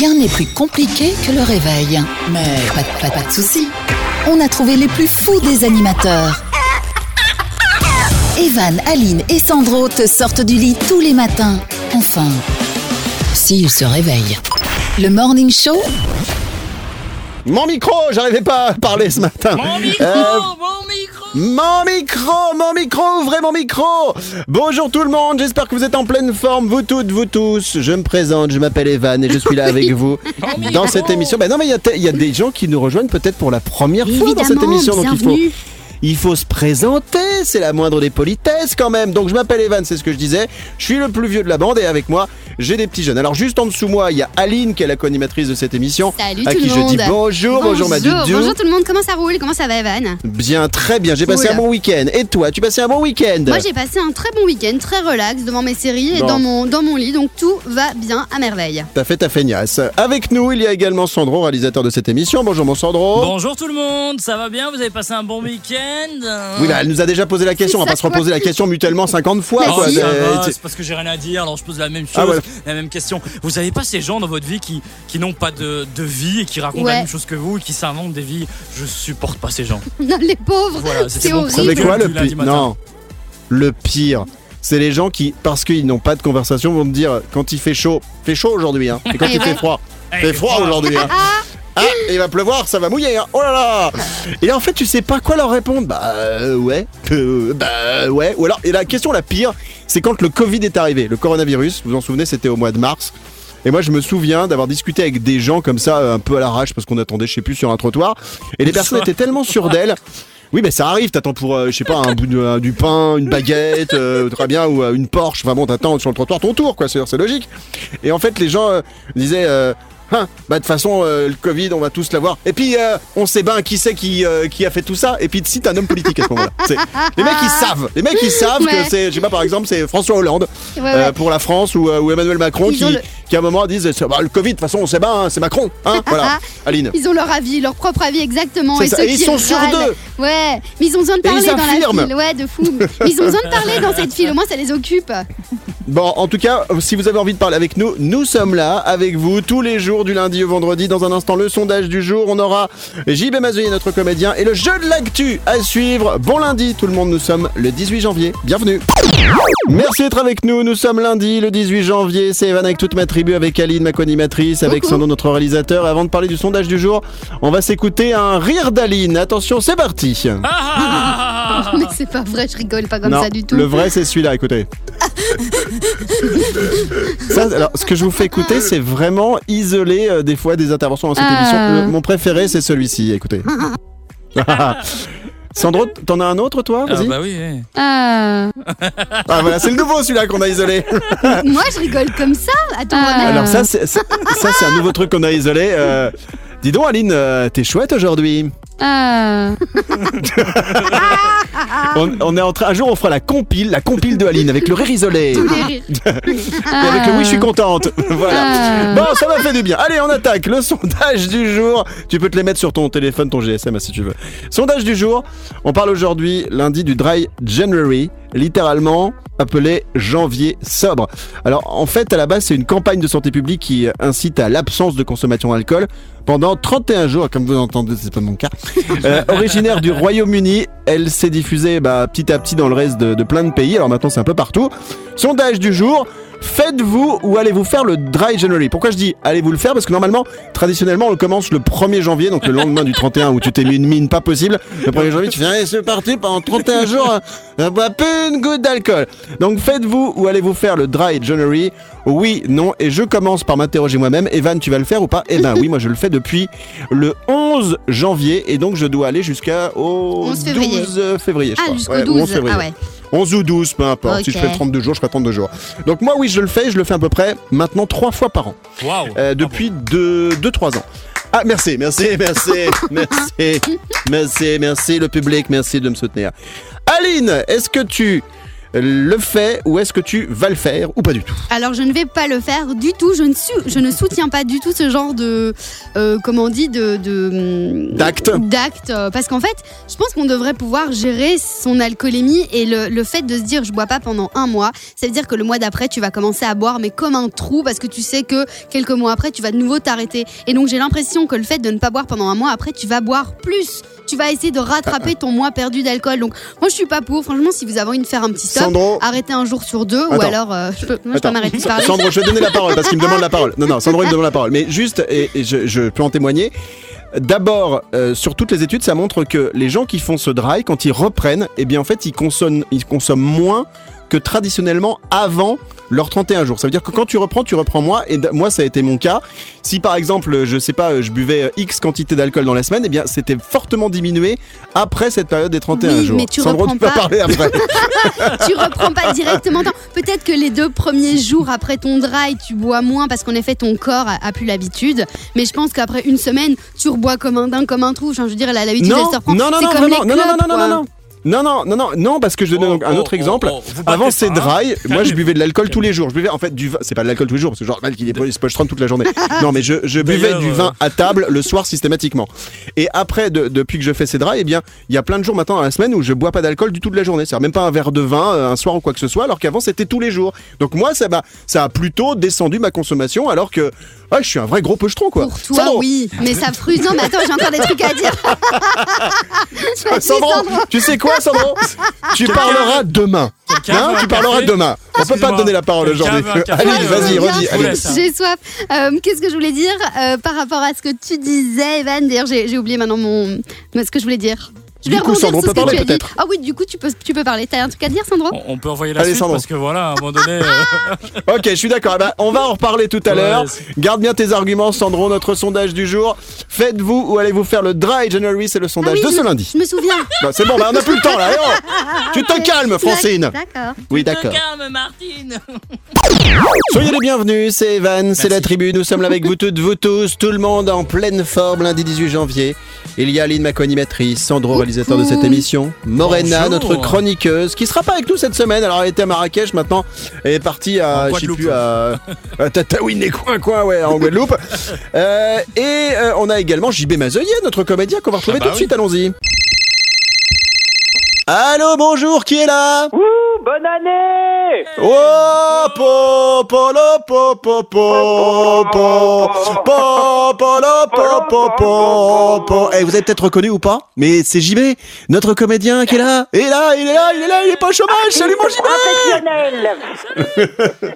Rien n'est plus compliqué que le réveil. Mais pas, de- pas, pas de soucis. On a trouvé les plus fous des animateurs. Evan, Aline et Sandro te sortent du lit tous les matins. Enfin, s'ils se réveillent. Le Morning Show, Mon micro, j'arrivais pas à parler ce matin. Mon micro, Euh, mon micro. Mon micro, mon micro, ouvrez mon micro Bonjour tout le monde, j'espère que vous êtes en pleine forme, vous toutes, vous tous. Je me présente, je m'appelle Evan et je suis là avec vous dans cette émission. Ben non mais il y a te- il y, a des gens qui nous rejoignent peut-être pour la première fois dans cette émission, donc il faut, bienvenue. Il faut se présenter, c'est la moindre des politesses quand même. Donc je m'appelle Evan, c'est ce que je disais. Je suis le plus vieux de la bande et avec moi, j'ai des petits jeunes. Alors juste en dessous moi, il y a Aline qui est la co-animatrice de cette émission. Salut à tout qui le je dis bonjour, bonjour. Bonjour tout le monde, comment ça roule? Comment ça va Evan? Bien, très bien, j'ai passé Cool. un bon week-end. Et toi, tu passé un bon week-end? Moi j'ai passé un très bon week-end, très relax devant mes séries et Bon. dans mon, dans mon lit, donc tout va bien à merveille. T'as fait ta feignasse. Avec nous, il y a également Sandro, réalisateur de cette émission. Bonjour mon Sandro. Bonjour tout le monde, ça va bien? Vous avez passé un bon week-end? Oui, bah, elle nous a déjà posé la question. On va pas se reposer la question mutuellement 50 fois. Bah, quoi. si. ça va, tu- c'est parce que j'ai rien à dire, alors je pose la même chose, Ah ouais. la même question. Vous avez pas ces gens dans votre vie qui, qui n'ont pas de, de vie et qui racontent Ouais. la même chose que vous et qui s'inventent des vies? Je supporte pas ces gens. Non, les pauvres, Voilà, c'était c'est mon horrible. Vous savez quoi le du lundi pire matin. Non. Le pire, c'est les gens qui, parce qu'ils n'ont pas de conversation, vont me dire quand il fait chaud, fait chaud aujourd'hui, hein. Et quand Et il fait froid, Eh, fait froid aujourd'hui, hein. Ah, il va pleuvoir, ça va mouiller, hein. Oh là là Et là, en fait, tu sais pas quoi leur répondre. Bah euh, ouais, euh, bah ouais. Ou alors, et la question la pire, c'est quand le Covid est arrivé, le coronavirus. Vous vous en souvenez, c'était au mois de mars. Et moi, je me souviens d'avoir discuté avec des gens comme ça, un peu à l'arrache, parce qu'on attendait, je sais plus, sur un trottoir. Et les personnes étaient tellement sûres d'elles. Oui, mais ça arrive, t'attends pour, euh, je sais pas, un bout de, euh, du pain, une baguette, euh, très bien, ou une Porsche. Enfin bon, t'attends sur le trottoir ton tour, quoi, c'est c'est logique. Et en fait, les gens disaient, Hein, bah de toute façon, euh, le Covid, on va tous l'avoir. Et puis, euh, on sait bien qui c'est qui, euh, qui a fait tout ça. Et puis, si t'es un homme politique à ce moment-là. C'est- Les mecs, ils savent. Les mecs, ils savent Ouais. que c'est, je sais pas, par exemple, c'est François Hollande Ouais, ouais. pour la France ou, ou Emmanuel Macron qui, ont le- qui, à un moment, disent bah, le Covid, de toute façon, on sait bien, hein, c'est Macron. Hein, voilà. Aline. Ils ont leur avis, leur propre avis exactement. C'est Et, ça. ceux Et ils qui sont sûrs d'eux. Ouais, mais ils ont besoin de parler dans la file. Ouais, de fou. Mais ils ont besoin de parler dans cette file, au moins ça les occupe. Bon, en tout cas, si vous avez envie de parler avec nous, nous sommes là avec vous tous les jours du lundi au vendredi. Dans un instant, le sondage du jour. On aura JB Mazoyer, notre comédien, et le jeu de l'actu à suivre. Bon lundi, tout le monde. Nous sommes le 18 janvier. Bienvenue. Merci d'être avec nous. Nous sommes lundi, le 18 janvier. C'est Evan avec toute ma tribu, avec Aline, ma co-animatrice, avec. Sandro, notre réalisateur. Et avant de parler du sondage du jour, on va s'écouter un rire d'Aline. Attention, c'est parti. Ah, ah, ah, ah, ah. Mais c'est pas vrai, je rigole pas comme non, ça du tout. le vrai, c'est celui-là. Écoutez. Ça, alors, ce que je vous fais écouter, c'est vraiment isolé euh, des fois des interventions dans cette Ah. émission. Le- mon préféré, c'est celui-ci. Écoutez. Sandro, t'en as un autre, toi? Ah bah oui. Ah. Ah voilà, c'est le nouveau celui-là qu'on a isolé. Moi je rigole comme ça honneur. Alors ça, c'est c'est- ça, c'est un nouveau truc qu'on a isolé. Euh, dis donc, Aline, euh, t'es chouette aujourd'hui. Ah. On, on est en train. Un jour, on fera la compile, la compile de Aline avec le rire isolé. Tous les rires. Et avec le oui, je suis contente. voilà. Ah. Bon, ça m'a fait du bien. Allez, on attaque le sondage du jour. Tu peux te les mettre sur ton téléphone, ton GSM, si tu veux. Sondage du jour. On parle aujourd'hui, lundi, du Dry January, littéralement appelé janvier sobre. Alors, en fait, à la base, c'est une campagne de santé publique qui incite à l'absence de consommation d'alcool pendant 31 jours, comme vous entendez, c'est pas mon cas. Euh, originaire du Royaume-Uni, elle s'est diffusée bah, petit à petit dans le reste de, de plein de pays. Alors maintenant, c'est un peu partout. Sondage du jour. Faites-vous ou allez-vous faire le Dry January? Pourquoi je dis allez-vous le faire? Parce que normalement, traditionnellement, on commence le 1er janvier, donc le lendemain du 31 où tu t'es mis une mine pas possible. Le 1er janvier, tu fais allez, c'est parti pendant 31 jours, hein, on boit plus une goutte d'alcool. Donc faites-vous ou allez-vous faire le Dry January? Oui, non. Et je commence par m'interroger moi-même. Evan, tu vas le faire ou pas? Eh ben oui, moi je le fais depuis le 11 janvier et donc je dois aller jusqu'à au 11 février. 12 février, je Ah, crois. jusqu'au Ouais, ou 12. 11 février. Ah ouais. 11 ou 12, peu importe. Si je fais 32 jours, je ferai 32 jours. Donc moi, oui, je le fais. Je le fais à peu près maintenant trois fois par an. Waouh. Euh, depuis 2-3 ans. Ah, merci, merci, merci, merci, merci, merci, le public, merci de me soutenir. Aline, est-ce que tu le fais ou est-ce que tu vas le faire ou pas du tout Alors je ne vais pas le faire du tout. Je ne, je ne soutiens pas du tout ce genre de, euh, comment on dit, de, D'acte. d'acte, euh, Parce qu'en fait, je pense qu'on devrait pouvoir gérer son alcoolémie et le, le fait de se dire je bois pas pendant un mois, ça veut dire que le mois d'après tu vas commencer à boire mais comme un trou parce que tu sais que quelques mois après tu vas de nouveau t'arrêter. Et donc j'ai l'impression que le fait de ne pas boire pendant un mois après tu vas boire plus. Tu vas essayer de rattraper ton mois perdu d'alcool. Donc moi je suis pas pour. Franchement, si vous avez envie de faire un petit stop, Sandro arrêtez un jour sur deux ou alors euh, je peux, moi, je peux Attends. m'arrêter de parler. Sandro, je vais donner la parole parce qu'il me demande la parole. Non, non, Sandro, il me demande la parole. Mais juste, et, et je, je peux en témoigner. D'abord, euh, sur toutes les études, ça montre que les gens qui font ce dry, quand ils reprennent, eh bien en fait, ils consomment, ils consomment moins que traditionnellement avant leurs 31 jours. Ça veut dire que quand tu reprends, tu reprends moins. Et moi, ça a été mon cas. Si par exemple, je sais pas, je buvais X quantité d'alcool dans la semaine, eh bien c'était fortement diminué après cette période des 31 Oui, jours. mais tu reprends tu peux pas. parler après. tu reprends pas directement. Non, Peut-être que les deux premiers jours après ton dry, tu bois moins parce qu'en effet ton corps a, a plus l'habitude. Mais je pense qu'après une semaine, tu rebois comme un dingue, comme un trou. Enfin, je veux dire, elle a l'habitude, elle non, se reprend. non, non, non, comme vraiment. les non, non, non, non, quoi. non, non. Non, non, non, non, non, parce que je donnais Oh, donc un autre oh, exemple. oh, Avant c'est hein. dry, moi je buvais de l'alcool tous les jours. Je buvais en fait du vin, c'est pas de l'alcool tous les jours, parce que genre mal qu'il est poche toute la journée. Non, mais je, je buvais du euh, vin à table le soir systématiquement. Et après, de- depuis que je fais ces dry, eh bien, il y a plein de jours maintenant dans la semaine où je bois pas d'alcool du tout de la journée. C'est-à-dire même pas un verre de vin euh, un soir ou quoi que ce soit, alors qu'avant c'était tous les jours. Donc moi, ça ça a plutôt descendu ma consommation, alors que ouais, je suis un vrai gros pochetron quoi. Pour toi, Sandro, oui, mais ça fruse. Non, mais attends, j'ai encore des trucs à dire. Sandro. tu sais quoi, Sandro Tu parleras demain. Hein tu parleras demain. On peut pas te donner la parole aujourd'hui. Allez, vas-y, redis. J'ai soif. Euh, Qu'est-ce que je voulais dire euh, par rapport à ce que tu disais, Evan? D'ailleurs, j'ai j'ai oublié maintenant mon... ce que je voulais dire. Je Du vais coup, rebondir Sandro, peut parler peut-être. Ah oui, du coup, tu peux, tu peux parler. T'as un truc à dire, Sandro On, on peut envoyer la Allez, suite Sandro. parce que voilà, à un moment donné. euh, Ok, je suis d'accord. Eh ben, on va en reparler tout à Ouais, l'heure. Garde bien tes arguments, Sandro. Notre sondage du jour. Faites-vous ou allez-vous faire le dry January? C'est le sondage Ah oui, de ce lundi. Je me souviens. Bah, c'est bon, bah, on n'a plus le temps là. oh tu te calmes, Francine. D'accord. Oui, d'accord. calme, Martine. Soyez les bienvenus, c'est Evan, c'est la tribu, nous sommes là avec vous toutes, vous tous, tout le monde en pleine forme lundi 18 janvier. Il y a Aline, ma co-animatrice, Sandro, réalisateur de cette émission, Morena, Bonjour. notre chroniqueuse, qui sera pas avec nous cette semaine, alors elle était à Marrakech maintenant, elle est partie à, En je sais Guadeloupe. plus, à, à Tataouine et coin coin, ouais, en Guadeloupe. Euh, et euh, on a également JB Mazoyer, notre comédien qu'on va retrouver Ah bah tout de oui. suite, allons-y. Allô, bonjour, qui est là? Ouh, bonne année Oh, po, po, lo, po, po, po, po, po, po, lo, po, po, po, po. Eh, vous avez peut-être reconnu ou pas Mais c'est JB, notre comédien qui est là. Et là, il est là, il est là, il est pas au chômage. Salut mon JB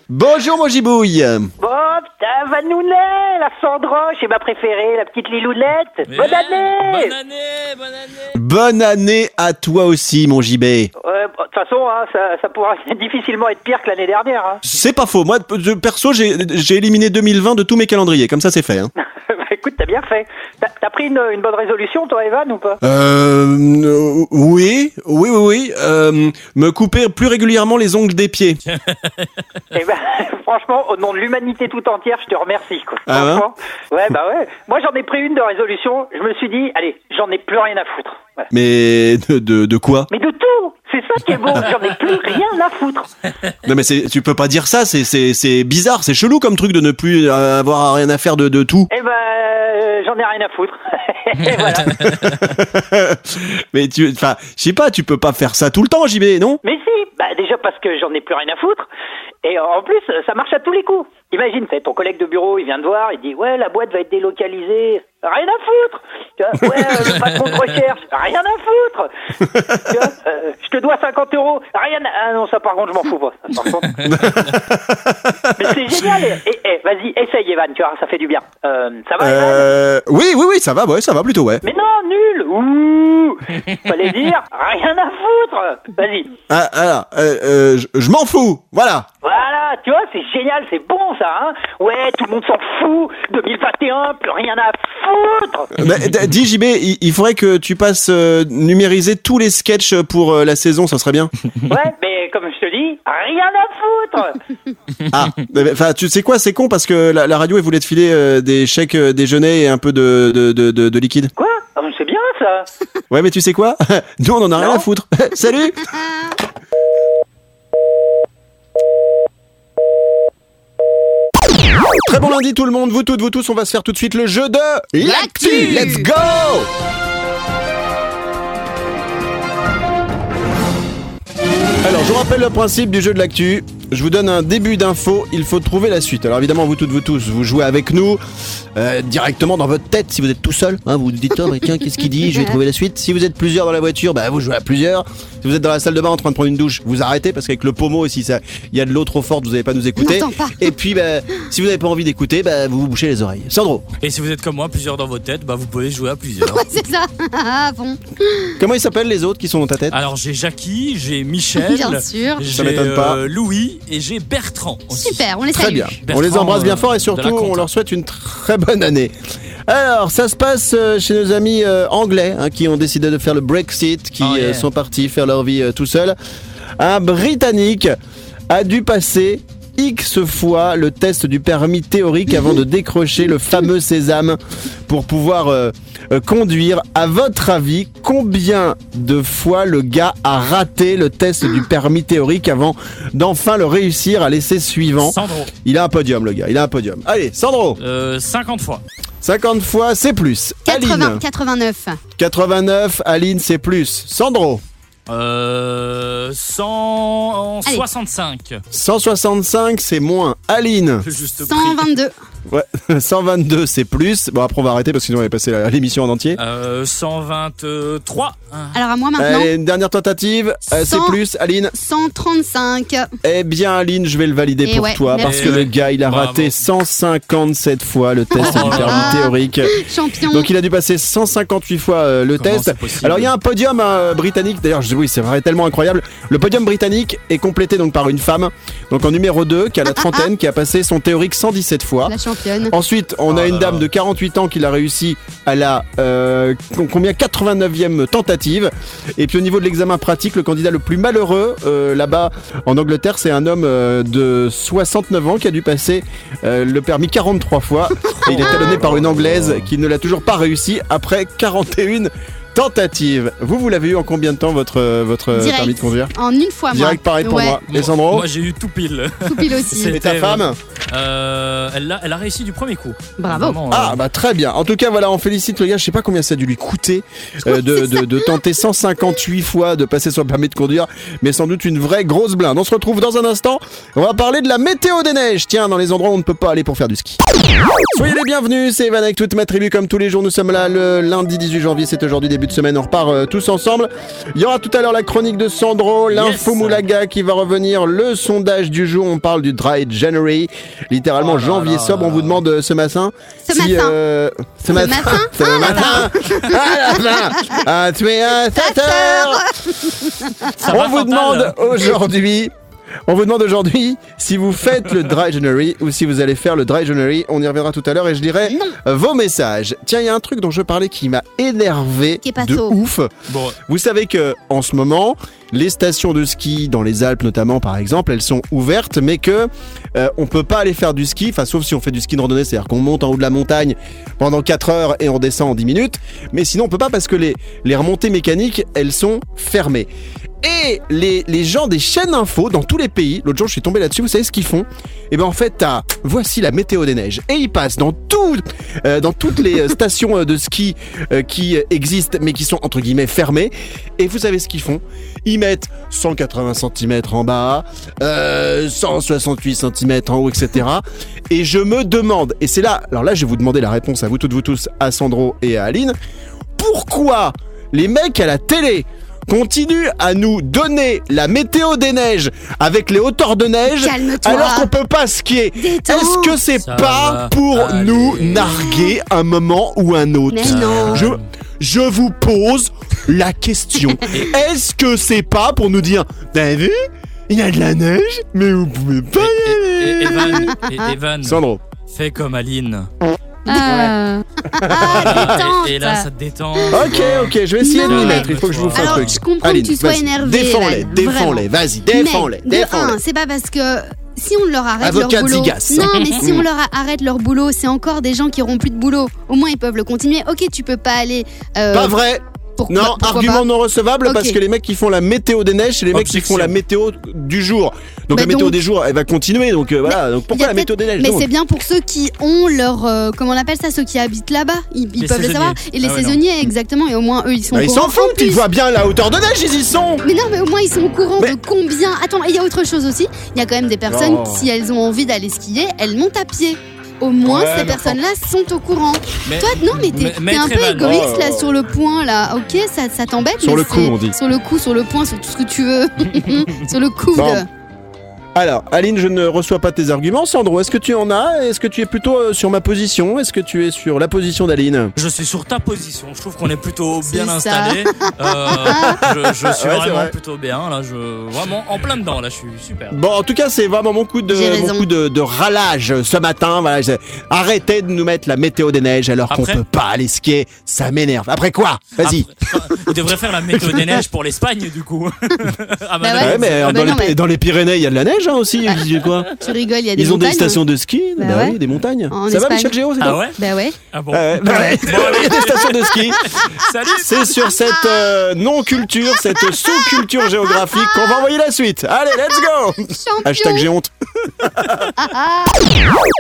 Bonjour mon Gibouille Bon, putain, Vanounet, la Sandra, c'est ma préférée, la petite Lilounette Bonne année Bonne année, bonne année. Bonne année à toi aussi mon JB. De toute façon, hein, ça, ça pourra difficilement être pire que l'année dernière. Hein. C'est pas faux, moi de- perso j'ai j'ai éliminé 2020 de tous mes calendriers, comme ça c'est fait. Hein. Bah, écoute, t'as bien fait. T'as pris une, une bonne résolution, toi, Evan, ou pas? Euh, oui, oui, oui, oui. Euh, me couper plus régulièrement les ongles des pieds. Eh ben, franchement, au nom de l'humanité tout entière, je te remercie. Quoi. Ah ouais? Bah ouais. Moi, j'en ai pris une de résolution. Je me suis dit, allez, j'en ai plus rien à foutre. Voilà. Mais de, de, de quoi? Mais de tout C'est ça qui est beau. J'en ai plus rien à foutre. Non mais c'est, tu peux pas dire ça, c'est, c'est, c'est bizarre, c'est chelou comme truc de ne plus avoir rien à faire de, de tout. Eh ben, euh, j'en ai rien à foutre. Et voilà. mais tu, enfin, je sais pas, tu peux pas faire ça tout le temps, JB, non? Mais si, bah déjà parce que j'en ai plus rien à foutre. Et en plus, ça marche à tous les coups. Imagine, c'est ton collègue de bureau, il vient te voir, il dit ouais, la boîte va être délocalisée. Rien à foutre. Tu vois, ouais, euh, le patron de recherche, rien à foutre. Tu vois, euh, je te dois 50 euros, rien. À... Ah non, ça par contre, je m'en fous pas. Ça, par contre. Mais c'est génial. Et, et, vas-y, essaye, Evan. Tu vois, ça fait du bien. Euh, ça va, Evan oui, oui, oui, ça va, ouais, ça va plutôt, ouais. Mais non, nul. Ouh. Fallait dire rien à foutre. Vas-y. Ah, alors, je, je m'en fous, voilà. Tu vois, c'est génial, c'est bon ça, hein. Ouais, tout le monde s'en fout, 2021, plus rien à foutre. Mais, d- dis JB, il, il faudrait que tu passes euh, numériser tous les sketchs pour euh, la saison, ça serait bien. Ouais, mais comme je te dis, rien à foutre. Ah, enfin, tu sais quoi, c'est con parce que la, la radio, elle voulait te filer euh, des chèques euh, déjeuner et un peu de, de, de, de, de liquide. Quoi? Ah, C'est bien ça. Ouais, mais tu sais quoi? Nous, on en a rien à foutre. Salut bon lundi tout le monde, vous toutes, vous tous, on va se faire tout de suite le jeu de L'actu. Let's go Alors, je vous rappelle le principe du jeu de l'actu. Je vous donne un début d'info, il faut trouver la suite. Alors évidemment, vous toutes, vous tous, vous jouez avec nous euh, directement dans votre tête. Si vous êtes tout seul, hein, vous vous dites oh, mais tiens, qu'est-ce qu'il dit Je vais trouver la suite. Si vous êtes plusieurs dans la voiture, bah vous jouez à plusieurs. Si vous êtes dans la salle de bain en train de prendre une douche, vous arrêtez parce qu'avec le pommeau, si ça, il y a de l'eau trop forte, vous n'allez pas nous écouter. Pas. Et puis, bah, si vous n'avez pas envie d'écouter, bah, vous vous bouchez les oreilles. Sandro, Et si vous êtes comme moi, plusieurs dans votre tête, bah vous pouvez jouer à plusieurs. Ouais, c'est ça. Ah bon, comment ils s'appellent les autres qui sont dans ta tête? Alors j'ai Jackie, j'ai Michel, bien sûr. Ça m'étonne pas. euh, Et j'ai Bertrand. aussi. Super, on les Très bien. Bertrand, on les embrasse bien euh, fort et surtout on leur souhaite une très bonne année. Alors, ça se passe euh, chez nos amis euh, anglais hein, qui ont décidé de faire le Brexit, qui Oh, yeah. euh, sont partis faire leur vie euh, tout seuls. Un Britannique a dû passer X fois le test du permis théorique avant de décrocher le fameux sésame pour pouvoir euh, euh, conduire. À votre avis, combien de fois le gars a raté le test du permis théorique avant d'enfin le réussir à l'essai suivant? Sandro, il a un podium, le gars. Il a un podium. Allez, Sandro. euh, 50 fois. 50 fois, c'est plus. 80, Aline. 89. 89. Aline, c'est plus. Sandro. Euh, 165. 165, c'est moins. Aline. Le juste prix. 122. Ouais. 122, c'est plus. Bon, après, on va ararrêter parce que sinon, on va passer l'émission en entier. Euh, 123. Hein. Alors à moi maintenant. Allez, une dernière tentative. Euh, c'est 100. plus. Aline. 135. Eh bien, Aline, je vais le valider Eh pour ouais, toi parce que le gars, il a Bravo. raté 157 fois le test Oh théorique. Champion. Donc il a dû passer 158 fois euh, le Comment test. Alors il y a un podium euh, britannique, d'ailleurs je- oui c'est vrai tellement incroyable. Le podium britannique est complété donc par une femme, donc en numéro 2 qui a la trentaine, qui a passé son théorique 117 fois. La championne. Ensuite, on Oh a là une dame là. de 48 ans qui l'a réussi à la euh, com- combien? 89e tentative. Et puis au niveau de l'examen pratique, le candidat le plus malheureux euh, là-bas en Angleterre, c'est un homme euh, de 69 ans qui a dû passer euh, le permis 43 fois. Et il est talonné par une anglaise qui ne l'a toujours pas réussi après 41 tentatives. Vous, vous l'avez eu en combien de temps votre euh, votre Direct. permis de conduire En une fois moi. Direct pareil pour Ouais, moi. Sandro Moi j'ai eu tout pile. Tout pile aussi. C'est- Et ta femme Euh, elle, a, elle a réussi du premier coup. Bravo. Vraiment, euh, Ah bah très bien. En tout cas voilà, on félicite le gars. Je sais pas combien ça a dû lui coûter euh, de, de, de tenter 158 fois de passer son permis de conduire, mais sans doute une vraie grosse blinde. On se retrouve dans un instant. On va parler de la météo des neiges. Tiens, dans les endroits où on ne peut pas aller pour faire du ski. Soyez les bienvenus, c'est Evan avec toute ma tribu comme tous les jours. Nous sommes là le lundi 18 janvier, c'est aujourd'hui début de semaine. On repart euh, tous ensemble. Il y aura tout à l'heure la chronique de Sandro, l'info Yes. Moulaga qui va revenir, le sondage du jour. On parle du Dry January, littéralement Oh là janvier là. sobre. On vous demande euh, ce matin. Ce si, matin. euh, ce matin. matin. Ce Ah, matin. Ah, la fin. Ah, tu es à 7 heures. ça On vous demande aujourd'hui. On vous demande aujourd'hui si vous faites le dry January ou si vous allez faire le dry January. On y reviendra tout à l'heure et je dirai Non. euh, vos messages. Tiens, il y a un truc dont je parlais qui m'a énervé Qui est pas de ouf. Bon, Vous savez que en ce moment, les stations de ski dans les Alpes notamment par exemple, elles sont ouvertes mais que euh, on peut pas aller faire du ski, enfin sauf si on fait du ski de randonnée, c'est-à-dire qu'on monte en haut de la montagne pendant 4 heures et on descend en 10 minutes, mais sinon on peut pas parce que les les remontées mécaniques, elles sont fermées. Et les, les gens des chaînes info dans tous les pays, l'autre jour je suis tombé là-dessus, vous savez ce qu'ils font? Et ben en fait, t'as voici la météo des neiges. Et ils passent dans, tout, euh, dans toutes les euh, stations euh, de ski euh, qui euh, existent mais qui sont entre guillemets fermées. Et vous savez ce qu'ils font? Ils mettent 180 cm en bas, euh, 168 cm en haut, etc. Et je me demande, et c'est là, alors là je vais vous demander la réponse à vous toutes, vous tous, à Sandro et à Aline, pourquoi les mecs à la télé continuent à nous donner la météo des neiges avec les hauteurs de neige alors qu'on peut pas skier? Est-ce que c'est pas va pour aller. nous narguer un moment ou un autre? Mais non. je, je vous pose la question. Est-ce que c'est pas pour nous dire T'as vu? Il y a de la neige, mais vous pouvez pas y aller et- Evan, et- Evan, Sandro. fais comme Aline. Ah. Voilà, détente. et, et là, ça te détend. Ok, ok, je vais essayer de m'y mettre. Il faut que je vous fasse Alors, un truc. je comprends Aline, que tu sois vas-y, énervé, Défends-les, Evan, défends-les, vas-y, défends-les, Mais, de défends-les. un, c'est pas parce que si on leur arrête Avocat leur boulot. Zigas. Non, mais si on leur a- arrête leur boulot, c'est encore des gens qui auront plus de boulot. Au moins, ils peuvent le continuer. Ok, tu peux pas aller. euh, Pas vrai Pourquoi- Non, pourquoi argument pas non recevable parce que les mecs qui font la météo des neiges, c'est les mecs qui font la météo du jour. Donc Bah la météo donc- des jours, elle va continuer. Donc euh, voilà. Donc pourquoi la météo des neiges Mais c'est bien pour ceux qui ont leur. euh, comment on appelle ça Ceux qui habitent là-bas. Ils, peuvent le savoir. Et les Ah ouais, non. saisonniers, exactement. Et au moins, eux, ils sont Bah, Ils s'en En foutent, ils voient bien la hauteur de neige, ils y sont. Mais non, mais au moins, ils sont au courant Mais- de combien. Attends, il y a autre chose aussi. Il y a quand même des personnes, Oh. si elles ont envie d'aller skier, elles montent à pied. Au moins, Ouais, ces personnes-là sont au courant. Mais- Toi, non, mais t'es Mais- t'es un peu égoïste là Oh. sur le point là. Ok, ça, ça t'embête. Sur mais le coup, c'est- on dit. Sur le coup, sur le point, sur tout ce que tu veux. sur le coude. Alors, Aline, je ne reçois pas tes arguments. Sandro, est-ce que tu en as? Est-ce que tu es plutôt euh, sur ma position? Est-ce que tu es sur la position d'Aline? Je suis sur ta position. Je trouve qu'on est plutôt bien C'est ça. installé. Euh, je, je suis Ouais, c'est vraiment vrai. plutôt bien. Là, je vraiment en plein dedans. Là, je suis super. Bon, en tout cas, c'est vraiment mon coup de, J'ai mon coup de, de ralage ce matin. Voilà, j'ai- arrêtez de nous mettre la météo des neiges alors qu'on Après- peut pas aller skier. Ça m'énerve. Après quoi? Vas-y. Après, Il devrait faire la météo des neiges pour l'Espagne, du coup. Ah Bah non, ouais. Ouais, mais Ah dans, bah les, mais- dans les Pyrénées, il y a de la neige hein, aussi. Quoi Tu rigoles, il y a des Ils ont des stations de ski. Bah Bah ouais. oui, des montagnes. En Ça va. Michel Géo c'est Ah ouais Bah ouais. Ah bon. Ah ouais, bah ouais. Bon, allez. Il y a des stations de ski. Salut. C'est sur cette euh, non-culture, cette sous-culture géographique qu'on va envoyer la suite. Allez, let's go Champion. Hashtag j'ai honte.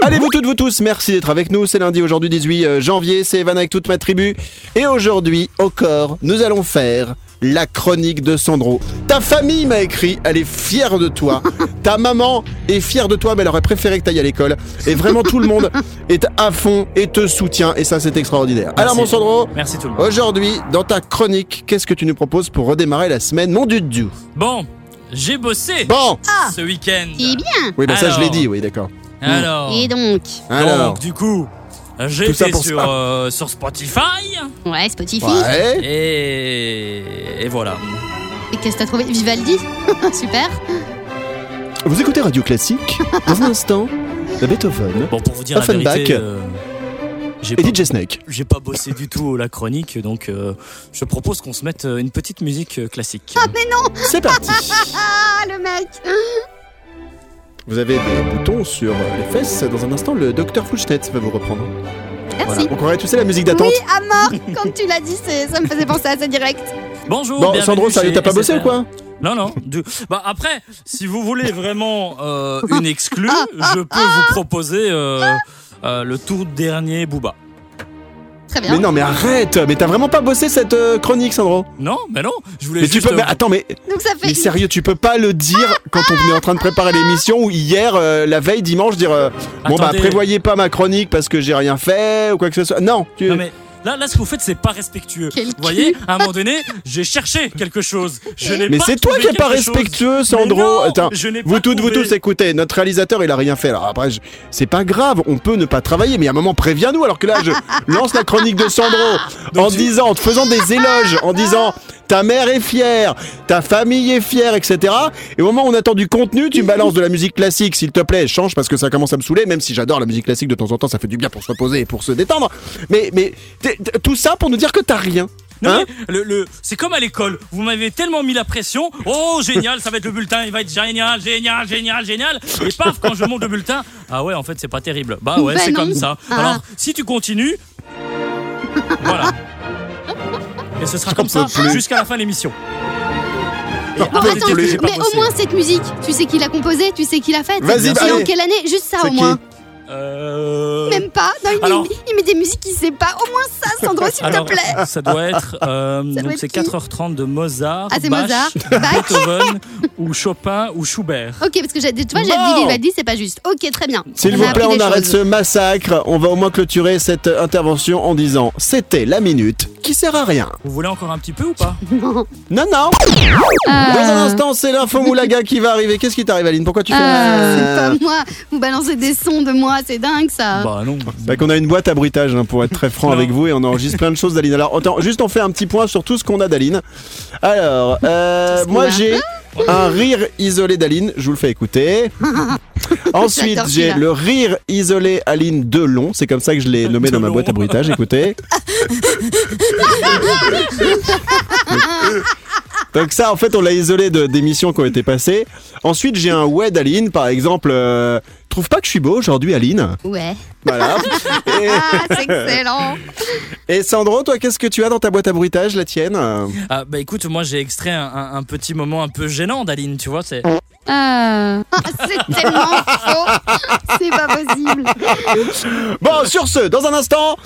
Allez, vous toutes, vous tous, merci d'être avec nous. C'est lundi, aujourd'hui 18 euh, janvier. C'est Evan avec toute ma tribu. Et aujourd'hui, au corps, nous allons faire la chronique de Sandro. Ta famille m'a écrit, elle est fière de toi. Ta maman est fière de toi, mais elle aurait préféré que tu ailles à l'école. Et vraiment, tout le monde est à fond et te soutient. Et ça, c'est extraordinaire. Alors, mon Sandro, Merci tout le monde. Aujourd'hui, dans ta chronique, qu'est-ce que tu nous proposes pour redémarrer la semaine? Mon Dieu. Bon, j'ai bossé Bon ce week-end. Et bien. Oui, bah ça, je l'ai Alors. dit, oui, d'accord. Alors, Et donc Alors, donc, du coup, j'ai Tout ça été pour sur, euh, sur Spotify Ouais, Spotify. ouais. et, et voilà. Et qu'est-ce que t'as trouvé? Vivaldi Super. Vous écoutez Radio Classique Dans un instant, de Beethoven Bon, pour vous dire la Offenbach. vérité, euh, j'ai et pas, DJ Snake. j'ai pas bossé du tout la chronique, donc euh, je propose qu'on se mette euh, une petite musique euh, classique. C'est parti Ah, le mec Vous avez des boutons sur les fesses. Dans un instant, le docteur Fouchnet va vous reprendre. Merci. Voilà. On croirait, tu sais, la musique d'attente Oui, à mort Quand tu l'as dit, ça me faisait penser à ça direct. Bonjour. Bon, Sandro, sérieux, t'as pas bossé ou quoi Non, non. du- Bah après, si vous voulez vraiment euh, une exclue, je peux vous proposer euh, euh, le tout dernier Booba. Très bien. Mais non, mais arrête Mais t'as vraiment pas bossé cette euh, chronique, Sandro Non, mais non. Je voulais Mais tu peux. Mais euh, attends, mais Donc ça fait. Mais sérieux, tu peux pas le dire quand on est en train de préparer l'émission ou hier, euh, la veille, dimanche, dire euh, bon bah Attendez. prévoyez pas ma chronique parce que j'ai rien fait ou quoi que ce soit. Non, tu... Non mais là, là, ce que vous faites, c'est pas respectueux. Quel Vous voyez, à un moment donné, j'ai cherché quelque chose. Je n'ai mais c'est toi qui es pas chose. respectueux, Sandro. Non, Attends, vous toutes, vous tous, écoutez, notre réalisateur, il a rien fait. Alors après, je- c'est pas grave, on peut ne pas travailler, mais à un moment, préviens-nous. Alors que là, je lance la chronique de Sandro Donc en tu- disant, en te faisant des éloges, en disant ta mère est fière, ta famille est fière, etc. Et au moment où on attend du contenu, tu me balances de la musique classique, s'il te plaît, change parce que ça commence à me saouler, même si j'adore la musique classique de temps en temps, ça fait du bien pour se reposer et pour se détendre. Mais, mais tout ça pour nous dire que t'as rien. Non, Hein mais le, le- c'est comme à l'école. Vous m'avez tellement mis la pression. Oh, génial, ça va être le bulletin. Il va être génial, génial, génial, génial. Et paf, quand je monte le bulletin, ah ouais, en fait, c'est pas terrible. Bah ouais, Bah c'est comme ça. Ah. Alors, si tu continues, voilà. Et ce sera comme ça jusqu'à la fin de l'émission. Attends, mais bossé. au moins cette musique, tu sais qui l'a composée, tu sais qui l'a faite. Vas-y, bah, en quelle année? Juste ça au moins. Euh... Même pas. Non, il, met, Alors- il met des musiques qu'il sait pas. Au moins ça, Sandro, s'il te plaît. ça doit être. euh, doit donc être c'est qui 4h30 de Mozart, Ah, c'est Bach, Mozart. Beethoven ou Chopin ou Schubert. Ok, parce que j'ai- tu vois, j'ai dit Vivaldi, c'est pas juste. Ok, très bien. S'il vous plaît, on arrête choses. ce massacre. On va au moins clôturer cette intervention en disant c'était la minute qui sert à rien. Vous voulez encore un petit peu ou pas? Non, non. Euh, Dans un instant, c'est l'info moulaga qui va arriver. Qu'est-ce qui t'arrive, Aline? Pourquoi tu fais euh, c'est euh, pas moi. Vous balancez des sons de moi, c'est dingue ça. Bah non. C'est vrai qu'on a une boîte à bruitage hein, pour être très franc Non. avec vous et on enregistre plein de choses d'Aline. Alors, attends, juste on fait un petit point sur tout ce qu'on a d'Aline. Alors, euh, moi j'ai un rire isolé d'Aline, je vous le fais écouter. Ensuite, j'ai le rire isolé Aline Delon, c'est comme ça que je l'ai nommé dans ma boîte à bruitage, écoutez. Donc ça, en fait, on l'a isolé de- d'émissions qui ont été passées. Ensuite, j'ai un ouais d'Aline, par exemple. euh, Trouve pas que je suis beau aujourd'hui, Aline? Ouais. Voilà. et, Ah, c'est excellent. et Sandro, toi, qu'est-ce que tu as dans ta boîte à bruitage, la tienne? Euh Ah, bah écoute, moi j'ai extrait un, un- un petit moment un peu gênant d'Aline, tu vois. C'est Ah, c'est tellement faux. C'est pas possible. Bon, sur ce, dans un instant,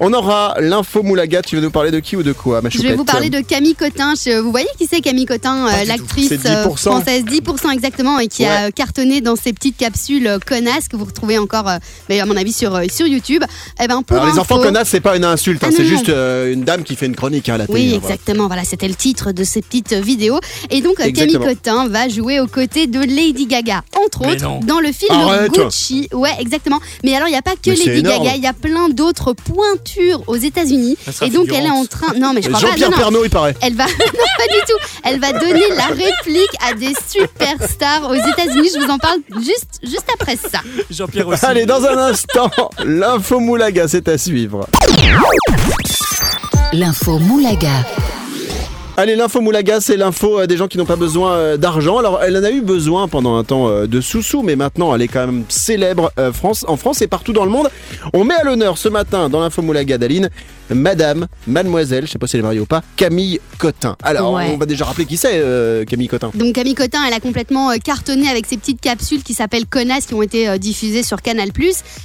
on aura l'info Moulaga. Tu veux nous parler de qui ou de quoi, ma Je vais choupette vous parler de Camille Cotin. Je- Vous voyez qui c'est Camille Cotin, euh, Pas du tout. l'actrice C'est euh, 10%. française 10% exactement et qui a euh, cartonné dans ces petites capsules euh, connasses que vous retrouvez encore, euh, mais à mon avis sur euh, sur YouTube. Eh ben pour Alors, les enfants connaissent, c'est pas une insulte, hein, Ah, c'est non, juste euh, une dame qui fait une chronique hein, à la télé. Oui, hein, voilà. exactement. Voilà, c'était le titre de ces petites vidéos. Et donc, euh, Camille. Cotin va jouer aux côtés de Lady Gaga, entre Mais autres, non. dans le film Arrête. Gucci. Ouais, exactement. Mais alors, il n'y a pas que Mais Lady énorme. Gaga, il y a plein d'autres pointures aux États-Unis. Et donc, elle est en train. Non, mais je crois pas. Non, non. Il paraît. Elle va, non, pas du tout. Elle va donner la réplique à des superstars aux États-Unis. Je vous en parle juste, juste après ça. Jean-Pierre aussi. Allez, dans un instant, l'info Moulaga, c'est à suivre. L'info Moulaga. Allez, l'info Moulaga, c'est l'info euh, des gens qui n'ont pas besoin euh, d'argent. Alors, elle en a eu besoin pendant un temps euh, de sous-sous, mais maintenant, elle est quand même célèbre France, en France et partout dans le monde. On met à l'honneur ce matin, dans l'info Moulaga d'Aline, Madame, Mademoiselle, je sais pas si elle est mariée ou pas, Camille Cotin. Alors, Ouais. on va déjà rappeler qui c'est, euh, Camille Cotin. Donc Camille Cotin, elle a complètement cartonné avec ses petites capsules qui s'appellent Connasses qui ont été diffusées sur Canal+.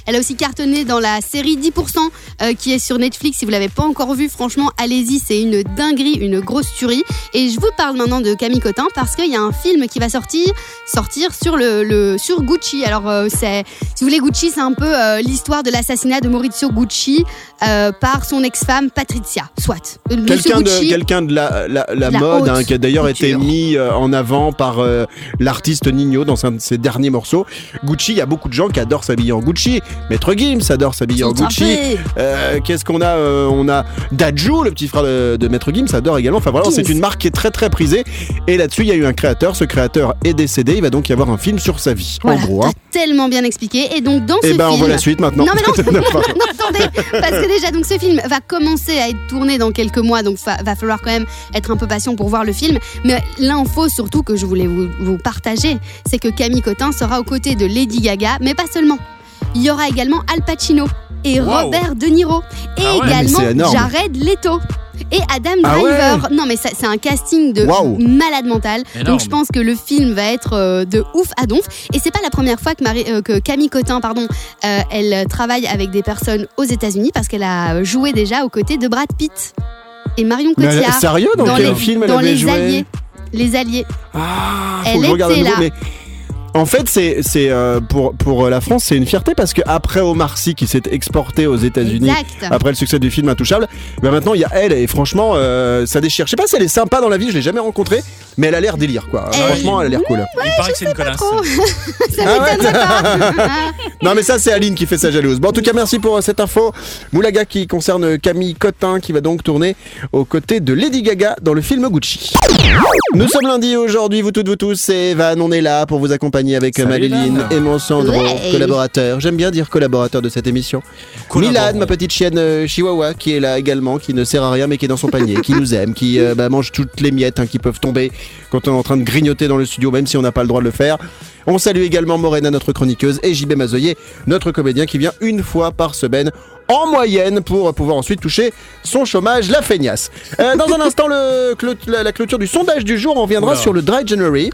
Elle a aussi cartonné dans la série 10% euh, qui est sur Netflix. Si vous l'avez pas encore vue, franchement, allez-y, c'est une dinguerie, une grosse tuerie. Et je vous parle maintenant de Camille Cotin parce qu'il y a un film qui va sortir, sortir sur le, le- sur Gucci. Alors euh, c'est, si vous voulez, Gucci, c'est un peu euh, l'histoire de l'assassinat de Maurizio Gucci euh, par son ex-femme Patrizia. Soit. Quelqu'un de, Gucci, quelqu'un de la, la, la La mode, hein, qui a d'ailleurs été mis en avant par l'artiste Nino dans un de ses derniers morceaux. Gucci, il y a beaucoup de gens qui adorent s'habiller en Gucci. Maître Gims adore s'habiller en Gucci. Qu'est-ce qu'on a On a Dajou, le petit frère de, de Maître Gims, adore également. Enfin voilà, C'est une marque qui est très très prisée. Et là-dessus, il y a eu un créateur. Ce créateur est décédé. Il va donc y avoir un film sur sa vie. Voilà, en gros. Hein. tellement bien expliqué. Et donc dans Et ce ben, on voit la suite maintenant. Non, mais non. Non, non, attendez, parce que déjà, donc ce film va commencer à être tourné dans quelques mois, donc fa- va falloir quand même être un peu patient pour voir le film. Mais l'info surtout que je voulais vous, vous partager, c'est que Camille Cotin sera aux côtés de Lady Gaga, mais pas seulement. Il y aura également Al Pacino et Wow. Robert De Niro et Ah ouais, également énorme. Jared Leto. Et Adam Ah Driver. Non, mais c'est un casting de malade mental. Énorme. Donc je pense que le film va être euh, de ouf à donf. Et c'est pas la première fois que, Marie- euh, que Camille Cotin, pardon, euh, elle travaille avec des personnes aux États-Unis parce qu'elle a joué déjà aux côtés de Brad Pitt et Marion Mais elle- Cotillard. sérieux Dans, quel les, film elle dans avait les joué? Alliés. Les Alliés. Ah, Elle était nouveau, là. mais en fait, c'est c'est euh, pour pour la France, c'est une fierté parce que après Omar Sy qui s'est exporté aux États-Unis Exact. après le succès du film Intouchable, ben maintenant il y a elle et franchement euh, ça déchire. Je sais pas si elle est sympa dans la vie, je l'ai jamais rencontrée, mais elle a l'air délire quoi. Elle- Franchement, elle a l'air cool. Il paraît que c'est une connasse. Trop. ça Ah ouais. m'étonnerait pas. Non mais ça c'est Aline qui fait sa jalouse. Bon en tout cas merci pour euh, cette info. Moulaga qui concerne Camille Cotin qui va donc tourner aux côtés de Lady Gaga dans le film Gucci. Nous sommes lundi aujourd'hui, vous toutes, vous tous, c'est Evan, on est là pour vous accompagner avec Salut, Maléline et mon Sandro, Ouais. collaborateur. J'aime bien dire collaborateur de cette émission. Milan, ma petite chienne euh, chihuahua, qui est là également, qui ne sert à rien mais qui est dans son panier, qui nous aime, qui euh, bah, mange toutes les miettes hein, qui peuvent tomber quand on est en train de grignoter dans le studio, même si on n'a pas le droit de le faire. On salue également Morena, notre chroniqueuse, et JB Mazoyer, notre comédien qui vient une fois par semaine en moyenne pour pouvoir ensuite toucher son chômage, la feignasse. Euh, dans un instant, le la, la clôture du sondage du jour, on reviendra Oula. sur le Dry January.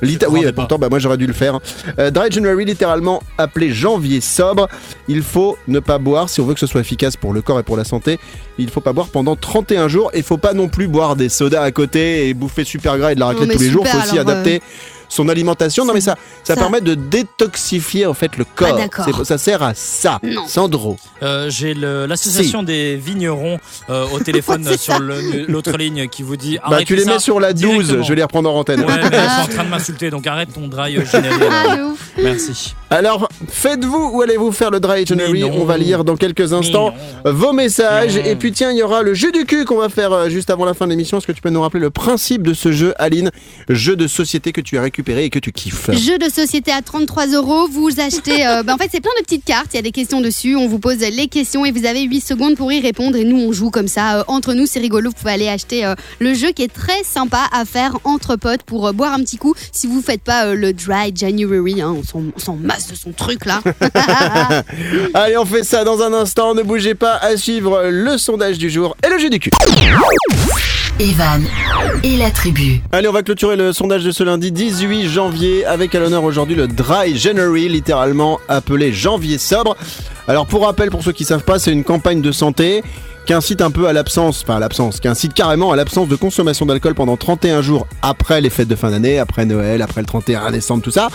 Lita- oui, pourtant, bah, moi j'aurais dû le faire. Euh, Dry January, littéralement appelé janvier sobre. Il faut ne pas boire si on veut que ce soit efficace pour le corps et pour la santé. Il faut pas boire pendant 31 jours et il faut pas non plus boire des sodas à côté et bouffer super gras et de la raclette tous les jours. Il faut aussi alors, adapter son alimentation. Non mais ça, ça, ça- permet de détoxifier en fait le corps. d'accord. C'est- ça sert à ça. Non. Sandro. Euh, J'ai l'association des vignerons euh, au téléphone sur l'autre ligne qui vous dit Bah, tu les mets sur la 12, directement. je vais les reprendre en antenne. Ouais, mais en train de m'insulter, donc arrête ton dry. Ah, de ouf. Merci. Alors, faites-vous ou allez-vous faire le Dry January? On va lire dans quelques instants vos messages. Non. Et puis tiens, il y aura le jeu du cul qu'on va faire euh, juste avant la fin de l'émission. Est-ce que tu peux nous rappeler le principe de ce jeu, Aline? Jeu de société que tu as récupéré et que tu kiffes. Jeu de société à 33 euros. Vous achetez. euh, bah, en fait, c'est plein de petites cartes. Il y a des questions dessus. On vous pose les questions et vous avez 8 secondes pour y répondre. Et nous, on joue comme ça. euh, entre nous, c'est rigolo. Vous pouvez aller acheter euh, le jeu qui est très sympa à faire entre potes pour boire un petit coup. Si vous faites pas le dry January, hein, on s'en masse de son truc là. Allez, on fait ça dans un instant. Ne bougez pas à suivre le sondage du jour et le jeu du cul. Evan et la tribu. Allez, on va clôturer le sondage de ce lundi 18 janvier avec à l'honneur aujourd'hui le Dry January, littéralement appelé janvier sobre. Alors pour rappel, pour ceux qui savent pas, c'est une campagne de santé qui incite un peu à l'absence, enfin à l'absence, qui incite carrément à l'absence de consommation d'alcool pendant 31 jours après les fêtes de fin d'année, après Noël, après le 31 décembre, tout ça.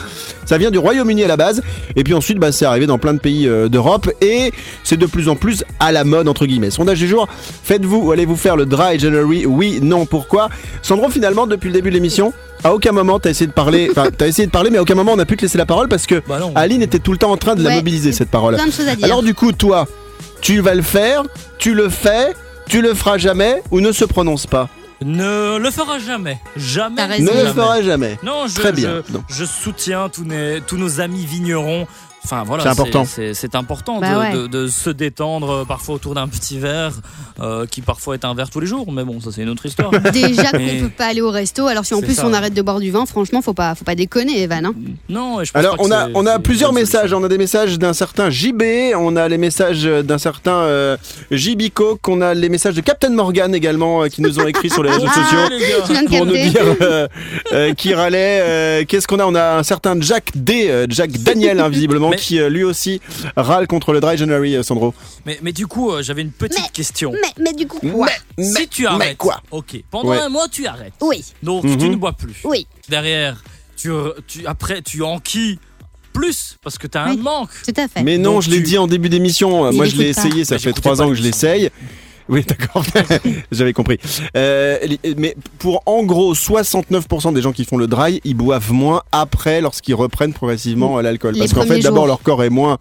Ça vient du Royaume-Uni à la base, et puis ensuite bah, c'est arrivé dans plein de pays euh, d'Europe, et c'est de plus en plus à la mode, entre guillemets. Sondage du jour, faites-vous, allez-vous faire le Dry January? Oui, non, pourquoi? Sandro, finalement, depuis le début de l'émission, à aucun moment t'as essayé de parler, enfin t'as essayé de parler, mais à aucun moment on a pu te laisser la parole parce que Bah non. Aline était tout le temps en train de la mobiliser cette parole. Plein de choses à dire. Alors du coup, toi, tu vas le faire, tu le fais, tu le feras jamais ou ne se prononce pas Ne le fera jamais. Jamais. Ne le jamais. fera jamais. Non, je, Très bien. je- soutiens tous, mes- tous nos amis vignerons. Enfin voilà, C'est important. C'est important Bah de, ouais. de- de se détendre euh, parfois autour d'un petit verre euh, qui parfois est un verre tous les jours. Mais bon, ça c'est une autre histoire. Déjà qu'on Mais- peut pas aller au resto, alors si en plus ça. on arrête de boire du vin, franchement, faut pas, faut pas déconner, Evan. hein. non, et je pense Alors pas on que a on a plusieurs messages. On a des messages d'un certain JB, on a les messages d'un certain euh, Jibico, qu'on a les messages de Captain Morgan également euh, qui nous ont écrit sur les réseaux Ah, sociaux. les pour nous dire euh, euh, qui râlait. euh, Qu'est-ce qu'on a? On a un certain Jack D, euh, Jack Daniel, hein, visiblement, Mais- qui euh, lui aussi râle contre le Dry January, euh, Sandro. Mais, mais du coup, euh, j'avais une petite Mais- question. Mais, mais du coup, quoi Mais- si tu mais arrêtes, quoi ok, pendant Ouais. un mois tu arrêtes, Oui, donc Mhm. tu ne bois plus. oui, Derrière, tu, tu après tu enquilles plus parce que tu as un manque. tout à fait. Mais non, Donc je l'ai tu- dit en début d'émission. Moi, je l'ai essayé. Ça fait trois ans que je l'essaye. Oui, d'accord. J'avais compris. Euh, mais pour en gros 69% des gens qui font le dry, ils boivent moins après lorsqu'ils reprennent progressivement euh, l'alcool. Parce qu'en fait, d'abord leur corps est moins,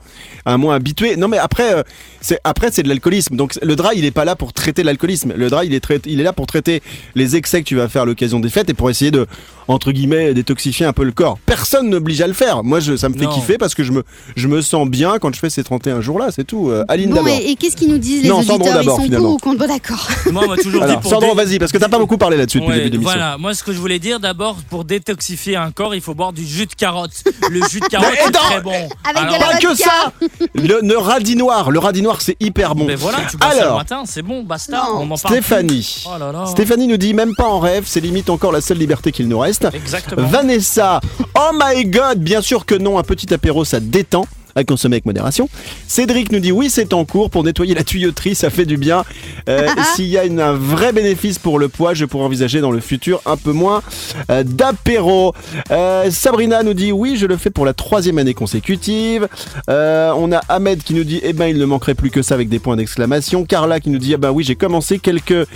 un moins habitué. Non, mais après, euh, c'est après c'est de l'alcoolisme. Donc le dry, il est pas là pour traiter l'alcoolisme. Le dry, il est trai- il est là pour traiter les excès que tu vas faire à l'occasion des fêtes et pour essayer de entre guillemets détoxifier un peu le corps. Personne n'oblige à le faire. Moi, je, ça me fait Non. kiffer parce que je me, je me sens bien quand je fais ces 31 jours là. C'est tout. Euh, Aline Bon, d'abord. et, et qu'est-ce qu'ils nous disent les Non, auditeurs? Ils d'abord, sont finalement. Pour ou contre Bon, d'accord. Moi, on m'a toujours dit Alors, pour Sandro, dé- vas-y, parce que t'as pas beaucoup parlé là-dessus depuis Ouais, le début de l'émission. Voilà, moi ce que je voulais dire d'abord, pour détoxifier un corps, il faut boire du jus de carotte. Le jus de carotte c'est très bon. avec la Pas que ça Le, le radis noir, le radis noir c'est hyper bon. Mais voilà, tu bois ça le Alors, matin, c'est bon, basta, Non. on en parle. Stéphanie. Oh là là. Stéphanie nous dit même pas en rêve, c'est limite encore la seule liberté qu'il nous reste. Exactement. Vanessa, oh my god, bien sûr que non, un petit apéro ça détend. À consommer avec modération. Cédric nous dit oui, c'est en cours pour nettoyer la tuyauterie, ça fait du bien. Euh, S'il y a une- un vrai bénéfice pour le poids, je pourrais envisager dans le futur un peu moins euh, d'apéro. Euh, Sabrina nous dit oui, je le fais pour la troisième année consécutive. Euh, on a Ahmed qui nous dit eh ben il ne manquerait plus que ça avec des points d'exclamation. Carla qui nous dit ah ben oui, j'ai commencé quelques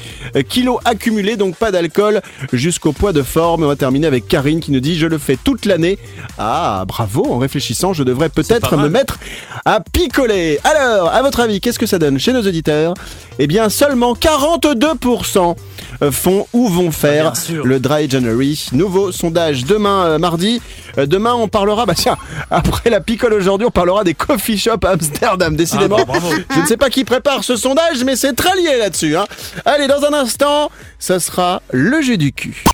kilos accumulés, donc pas d'alcool jusqu'au poids de forme. On va terminer avec Karine qui nous dit je le fais toute l'année. Ah bravo, en réfléchissant, je devrais peut-être pas mettre à picoler. Alors, à votre avis, qu'est-ce que ça donne chez nos auditeurs? Eh bien, seulement 42% font ou vont faire bien sûr. le Dry January. Nouveau sondage demain euh, mardi. Euh, demain, on parlera, bah tiens, après la picole aujourd'hui, on parlera des coffee shops à Amsterdam. Décidément, Ah bah, bravo. je ne sais pas qui prépare ce sondage, mais c'est très lié là-dessus. hein. Allez, dans un instant, ça sera le jus du cul.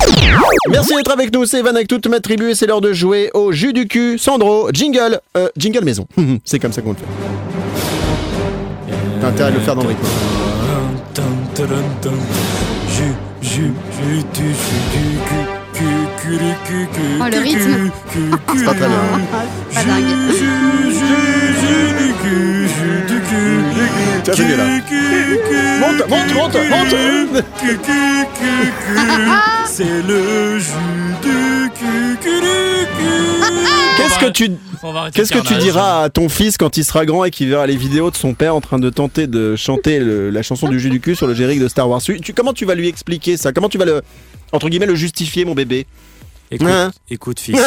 Merci d'être avec nous, c'est Evan avec toute ma tribu et c'est l'heure de jouer au jus du cul. Sandro, jingle, euh, jingle maison. c'est comme ça qu'on le fait. T'as intérêt à le faire dans le rythme. Oh, le cul, rythme. cul, cul, C'est pas très bien. hein. Pas dingue. Tiens, c'est bien, là. Cul, cul, cul, Monte, monte, monte, cul, monte. cul, cul, cul, cul. C'est le jus que tu, qu'est-ce que tu diras à ton fils quand il sera grand et qu'il verra les vidéos de son père en train de tenter de chanter le- la chanson du jus du cul sur le générique de Star Wars? Tu- tu- Comment tu vas lui expliquer ça? Comment tu vas le, entre guillemets, le justifier, mon bébé? Écoute, Hein écoute fils,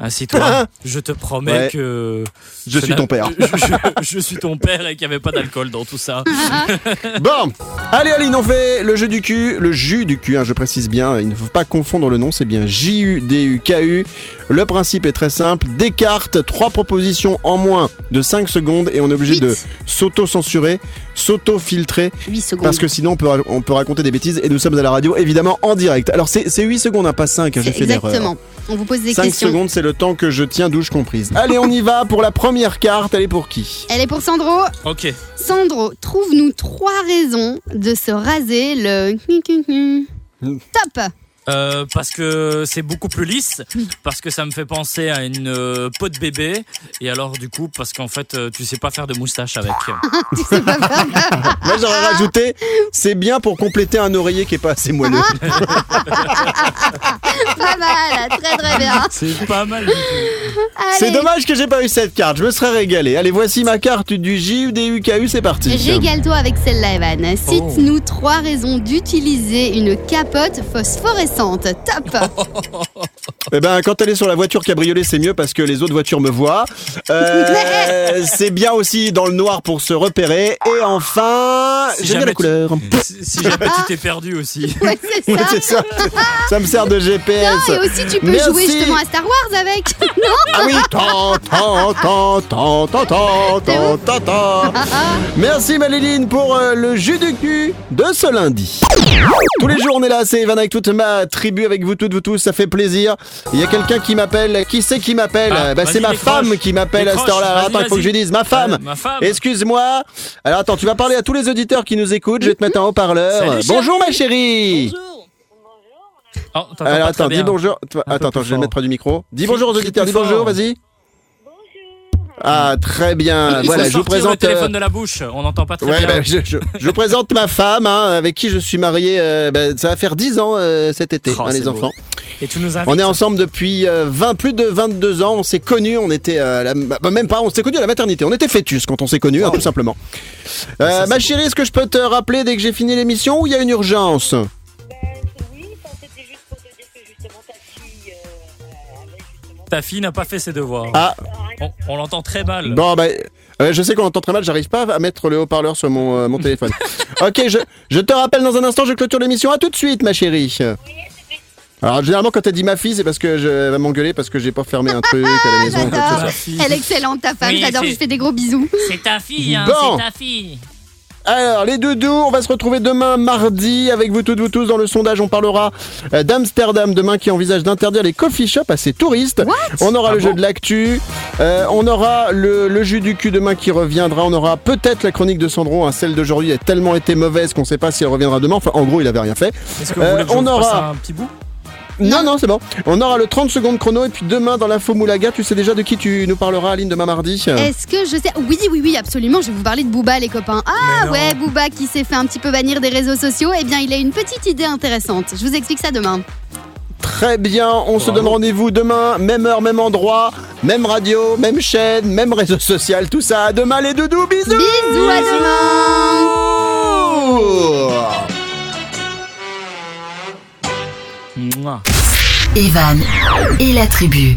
Assis-toi. je te promets Ouais. que. Je suis ton père. Je, je- je suis ton père et qu'il n'y avait pas d'alcool dans tout ça. Bon, allez Aline, on fait le jeu du cul, le jus du cul, hein, je précise bien, il ne faut pas confondre le nom, c'est bien J-U-D-U-K-U. Le principe est très simple, des cartes, trois propositions en moins de 5 secondes et on est obligé de s'auto-censurer, s'auto-filtrer, 8 secondes. parce que sinon on peut, on peut raconter des bêtises et nous sommes à la radio évidemment en direct. Alors c'est c'est 8 secondes, hein, pas 5, j'ai C'est fait l'erreur. Exactement. On vous pose des 5 questions. secondes, c'est le temps que je tiens, douche comprise. Allez, on y va pour la première carte, elle est pour qui? Elle est pour Sandro. Ok. Sandro, trouve-nous trois raisons de se raser le. Top Euh, parce que c'est beaucoup plus lisse, parce que ça me fait penser à une euh, peau de bébé, et alors du coup parce qu'en fait euh, tu sais pas faire de moustache avec. Moi j'aurais rajouté, c'est bien pour compléter un oreiller qui est pas assez moelleux. Pas mal, très très bien. C'est pas mal. du tout. C'est Allez, dommage que j'ai pas eu cette carte, je me serais régalé. Allez, voici ma carte du JUDUKU, c'est parti. Régale-toi avec celle-là, Evan. Cite-nous trois raisons d'utiliser une capote phosphorescente. Top Eh ben, quand elle est sur la voiture cabriolet, c'est mieux parce que les autres voitures me voient. Euh, c'est bien aussi dans le noir pour se repérer. Et enfin, Si j'aime bien la tu- couleur. Si, si jamais tu t'es perdu aussi. Ouais, c'est ça. ça. Ça me sert de GPS. Non, et aussi tu peux Merci. jouer justement à Star Wars avec. Ah oui, tant, tant, tant, tant, tant, tant, tant, tant, tant. Merci Maléline pour euh, le jus du cul de ce lundi. Tous les jours on est là, c'est Evan avec toute ma tribu, avec vous toutes, vous tous, ça fait plaisir. Il y a quelqu'un qui m'appelle, qui c'est qui m'appelle Ah, Bah, C'est ma femme qui m'appelle à cette Décroche, heure-là. Attends, il faut que je dise ma femme. Ouais, ma femme. Excuse-moi. Alors attends, tu vas parler à tous les auditeurs qui nous écoutent, je vais te mettre en haut-parleur. Bonjour ma chérie. Oh, t'entends Alors très attends, dis bien. bonjour. Un Attends, attends, je vais le fort. mettre près du micro. Dis bonjour aux auditeurs, dis bonjour, vas-y. Ah, très bien. Il voilà, je vous présente. le téléphone euh, de la bouche. On n'entend pas très Ouais, bien. bah, je, je- je vous présente ma femme, hein, avec qui je suis marié. euh, bah, ça va faire 10 ans euh, cet été, Oh, hein, les beau. enfants. Et tu nous invites. On est ensemble depuis euh, 20, plus de 22 ans. On s'est connus, on était. la- bah, même pas, on s'est connus à la maternité. On était fœtus quand on s'est connus, hein, tout simplement. Ça, ma chérie, est-ce que je peux te rappeler dès que j'ai fini l'émission ou il y a une urgence? Ta fille n'a pas fait ses devoirs. Ah, On, on l'entend très mal. bon, bah. euh, je sais qu'on entend très mal, j'arrive pas à mettre le haut-parleur sur mon, euh, mon téléphone. ok, je, je te rappelle dans un instant, je clôture l'émission. À tout de suite, ma chérie. Alors, généralement, quand elle dit ma fille, c'est parce que je elle va m'engueuler parce que j'ai pas fermé un truc à la maison. ou quoi que ce j'adore. soit. Ta fille. Elle est excellente, ta femme. Oui, J'adore, c'est- je fais des gros bisous. C'est ta fille, hein, Bon. c'est ta fille. Alors, les doudous, on va se retrouver demain mardi avec vous toutes, vous tous. Dans le sondage, on parlera euh, d'Amsterdam demain qui envisage d'interdire les coffee shops à ses touristes. on aura Ah le jeu bon de l'actu. Euh, on aura le, le jus du cul demain qui reviendra. On aura peut-être la chronique de Sandro. hein, celle d'aujourd'hui a tellement été mauvaise qu'on sait pas si elle reviendra demain. Enfin, en gros, il avait rien fait. Est-ce que vous Euh, voulez que je on aura- un petit bout? Non, non, c'est bon. On aura le 30 secondes chrono. Et puis demain, dans l'info Moulaga, tu sais déjà de qui tu nous parleras, Aline, demain mardi Est-ce que je sais Oui, oui, oui, absolument. Je vais vous parler de Booba, les copains. Ah ouais, Booba qui s'est fait un petit peu bannir des réseaux sociaux. Eh bien, il a une petite idée intéressante. Je vous explique ça demain. Très bien, on se donne rendez-vous demain, même heure, même endroit, même radio, même chaîne, même réseau social, tout ça. À demain les doudous, bisous Bisous, à demain Evan et la tribu.